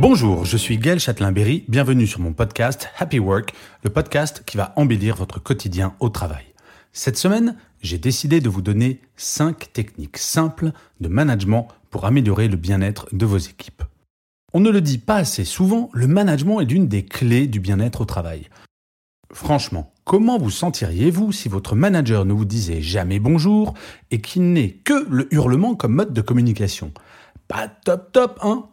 Bonjour, je suis Gaël Châtelain-Berry, bienvenue sur mon podcast Happy Work, le podcast qui va embellir votre quotidien au travail. Cette semaine, j'ai décidé de vous donner 5 techniques simples de management pour améliorer le bien-être de vos équipes. On ne le dit pas assez souvent, le management est l'une des clés du bien-être au travail. Franchement, comment vous sentiriez-vous si votre manager ne vous disait jamais bonjour et qu'il n'ait que le hurlement comme mode de communication? Pas top top, hein?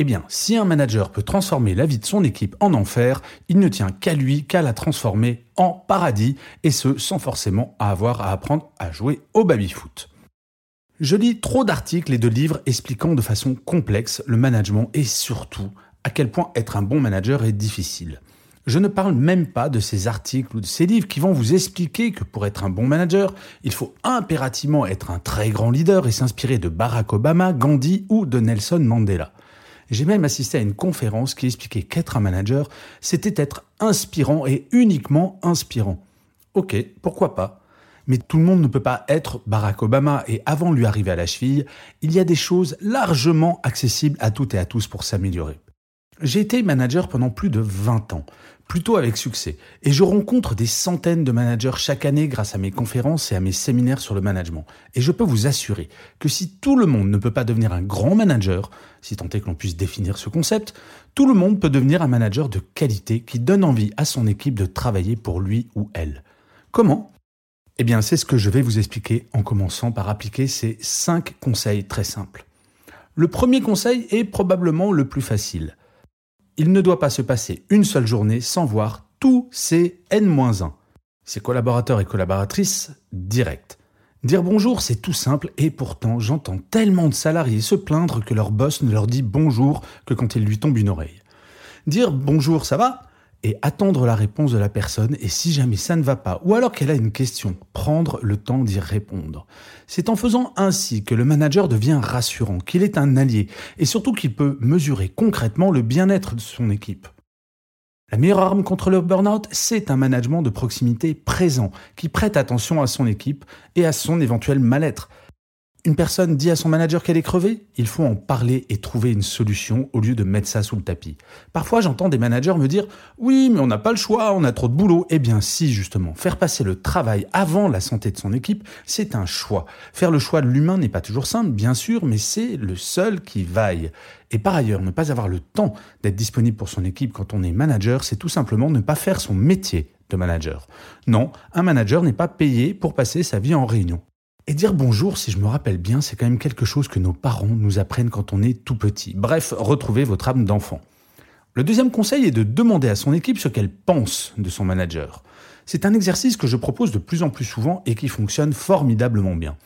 Eh bien, si un manager peut transformer la vie de son équipe en enfer, il ne tient qu'à lui qu'à la transformer en paradis, et ce sans forcément avoir à apprendre à jouer au baby-foot. Je lis trop d'articles et de livres expliquant de façon complexe le management et surtout à quel point être un bon manager est difficile. Je ne parle même pas de ces articles ou de ces livres qui vont vous expliquer que pour être un bon manager, il faut impérativement être un très grand leader et s'inspirer de Barack Obama, Gandhi ou de Nelson Mandela. J'ai même assisté à une conférence qui expliquait qu'être un manager, c'était être inspirant et uniquement inspirant. Ok, pourquoi pas? Mais tout le monde ne peut pas être Barack Obama et avant lui arriver à la cheville, il y a des choses largement accessibles à toutes et à tous pour s'améliorer. J'ai été manager pendant plus de 20 ans, plutôt avec succès, et je rencontre des centaines de managers chaque année grâce à mes conférences et à mes séminaires sur le management. Et je peux vous assurer que si tout le monde ne peut pas devenir un grand manager, si tant est que l'on puisse définir ce concept, tout le monde peut devenir un manager de qualité qui donne envie à son équipe de travailler pour lui ou elle. Comment? Eh bien, c'est ce que je vais vous expliquer en commençant par appliquer ces 5 conseils très simples. Le premier conseil est probablement le plus facile il ne doit pas se passer une seule journée sans voir tous ses N-1, ses collaborateurs et collaboratrices directs. Dire bonjour, c'est tout simple et pourtant j'entends tellement de salariés se plaindre que leur boss ne leur dit bonjour que quand il lui tombe une oreille. Dire bonjour, ça va? Et attendre la réponse de la personne et si jamais ça ne va pas ou alors qu'elle a une question, prendre le temps d'y répondre. C'est en faisant ainsi que le manager devient rassurant, qu'il est un allié et surtout qu'il peut mesurer concrètement le bien-être de son équipe. La meilleure arme contre le burn-out, c'est un management de proximité présent qui prête attention à son équipe et à son éventuel mal-être. Une personne dit à son manager qu'elle est crevée, il faut en parler et trouver une solution au lieu de mettre ça sous le tapis. Parfois, j'entends des managers me dire "Oui, mais on n'a pas le choix, on a trop de boulot." Eh bien, si justement, faire passer le travail avant la santé de son équipe, c'est un choix. Faire le choix de l'humain n'est pas toujours simple, bien sûr, mais c'est le seul qui vaille. Et par ailleurs, ne pas avoir le temps d'être disponible pour son équipe quand on est manager, c'est tout simplement ne pas faire son métier de manager. Non, un manager n'est pas payé pour passer sa vie en réunion. Et dire bonjour, si je me rappelle bien, c'est quand même quelque chose que nos parents nous apprennent quand on est tout petit. Bref, retrouvez votre âme d'enfant. Le deuxième conseil est de demander à son équipe ce qu'elle pense de son manager. C'est un exercice que je propose de plus en plus souvent et qui fonctionne formidablement bien.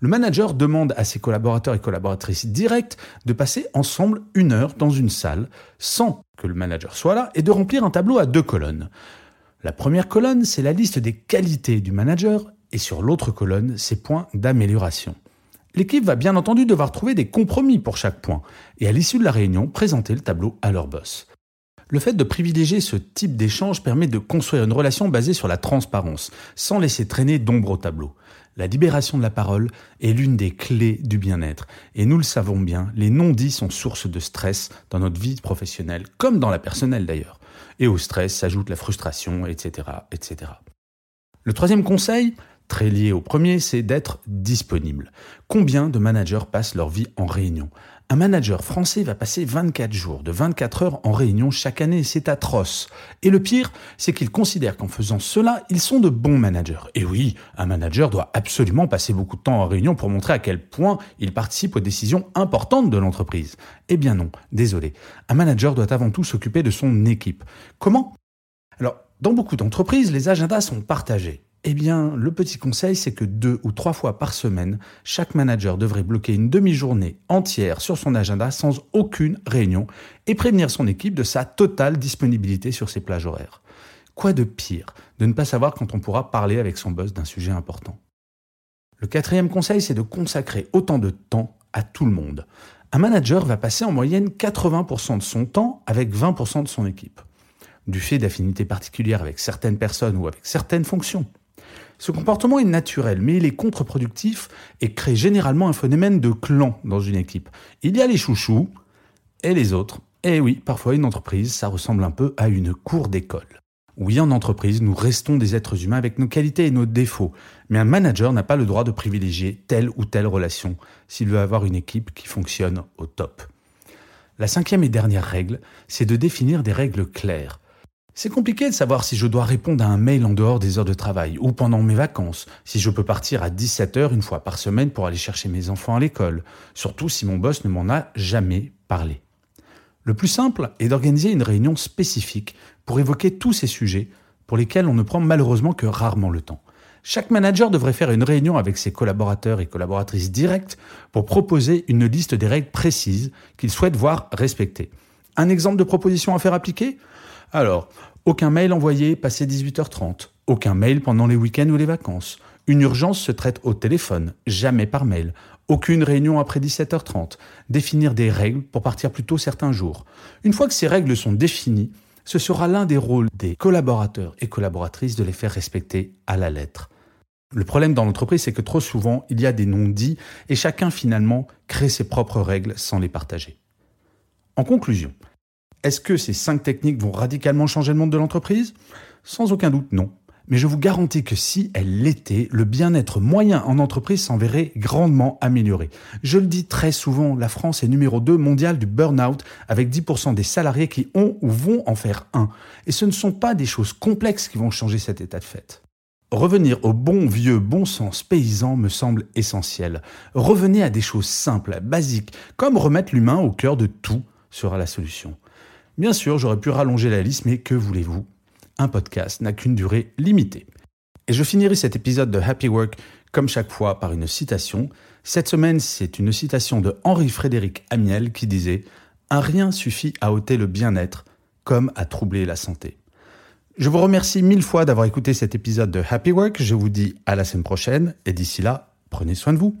Le manager demande à ses collaborateurs et collaboratrices directs de passer ensemble une heure dans une salle sans que le manager soit là et de remplir un tableau à deux colonnes. La première colonne, c'est la liste des qualités du manager et sur l'autre colonne ses points d'amélioration. L'équipe va bien entendu devoir trouver des compromis pour chaque point et à l'issue de la réunion présenter le tableau à leur boss. Le fait de privilégier ce type d'échange permet de construire une relation basée sur la transparence, sans laisser traîner d'ombre au tableau. La libération de la parole est l'une des clés du bien-être. Et nous le savons bien, les non-dits sont source de stress dans notre vie professionnelle, comme dans la personnelle d'ailleurs. Et au stress s'ajoute la frustration, etc., etc. Le troisième conseil, très lié au premier, c'est d'être disponible. Combien de managers passent leur vie en réunion? Un manager français va passer 24 jours, de 24 heures en réunion chaque année, c'est atroce. Et le pire, c'est qu'ils considèrent qu'en faisant cela, ils sont de bons managers. Et oui, un manager doit absolument passer beaucoup de temps en réunion pour montrer à quel point il participe aux décisions importantes de l'entreprise. Eh bien non, désolé. Un manager doit avant tout s'occuper de son équipe. Comment? Alors, Dans beaucoup d'entreprises, les agendas sont partagés. Eh bien, le petit conseil, c'est que deux ou trois fois par semaine, chaque manager devrait bloquer une demi-journée entière sur son agenda sans aucune réunion et prévenir son équipe de sa totale disponibilité sur ses plages horaires. Quoi de pire de ne pas savoir quand on pourra parler avec son boss d'un sujet important? Le quatrième conseil, c'est de consacrer autant de temps à tout le monde. Un manager va passer en moyenne 80% de son temps avec 20% de son équipe, du fait d'affinités particulières avec certaines personnes ou avec certaines fonctions. Ce comportement est naturel, mais il est contre-productif et crée généralement un phénomène de clan dans une équipe. Il y a les chouchous et les autres. Et oui, parfois une entreprise, ça ressemble un peu à une cour d'école. Oui, en entreprise, nous restons des êtres humains avec nos qualités et nos défauts, mais un manager n'a pas le droit de privilégier telle ou telle relation s'il veut avoir une équipe qui fonctionne au top. La cinquième et dernière règle, c'est de définir des règles claires. C'est compliqué de savoir si je dois répondre à un mail en dehors des heures de travail ou pendant mes vacances, si je peux partir à 17 heures une fois par semaine pour aller chercher mes enfants à l'école, surtout si mon boss ne m'en a jamais parlé. Le plus simple est d'organiser une réunion spécifique pour évoquer tous ces sujets pour lesquels on ne prend malheureusement que rarement le temps. Chaque manager devrait faire une réunion avec ses collaborateurs et collaboratrices directs pour proposer une liste des règles précises qu'il souhaite voir respectées. Un exemple de proposition à faire appliquer? Alors, aucun mail envoyé passé 18h30, aucun mail pendant les week-ends ou les vacances. Une urgence se traite au téléphone, jamais par mail. Aucune réunion après 17h30. Définir des règles pour partir plus tôt certains jours. Une fois que ces règles sont définies, ce sera l'un des rôles des collaborateurs et collaboratrices de les faire respecter à la lettre. Le problème dans l'entreprise, c'est que trop souvent, il y a des non-dits et chacun finalement crée ses propres règles sans les partager. En conclusion, est-ce que ces cinq techniques vont radicalement changer le monde de l'entreprise? Sans aucun doute, non. Mais je vous garantis que si elles l'étaient, le bien-être moyen en entreprise s'en verrait grandement amélioré. Je le dis très souvent, la France est numéro 2 mondial du burn-out avec 10% des salariés qui ont ou vont en faire un. Et ce ne sont pas des choses complexes qui vont changer cet état de fait. Revenir au bon vieux bon sens paysan me semble essentiel. Revenez à des choses simples, basiques, comme remettre l'humain au cœur de tout sera la solution. Bien sûr, j'aurais pu rallonger la liste, mais que voulez-vous? Un podcast n'a qu'une durée limitée. Et je finirai cet épisode de Happy Work comme chaque fois par une citation. Cette semaine, c'est une citation de Henri-Frédéric Amiel qui disait ⁇ Un rien suffit à ôter le bien-être comme à troubler la santé ⁇ Je vous remercie mille fois d'avoir écouté cet épisode de Happy Work. Je vous dis à la semaine prochaine et d'ici là, prenez soin de vous.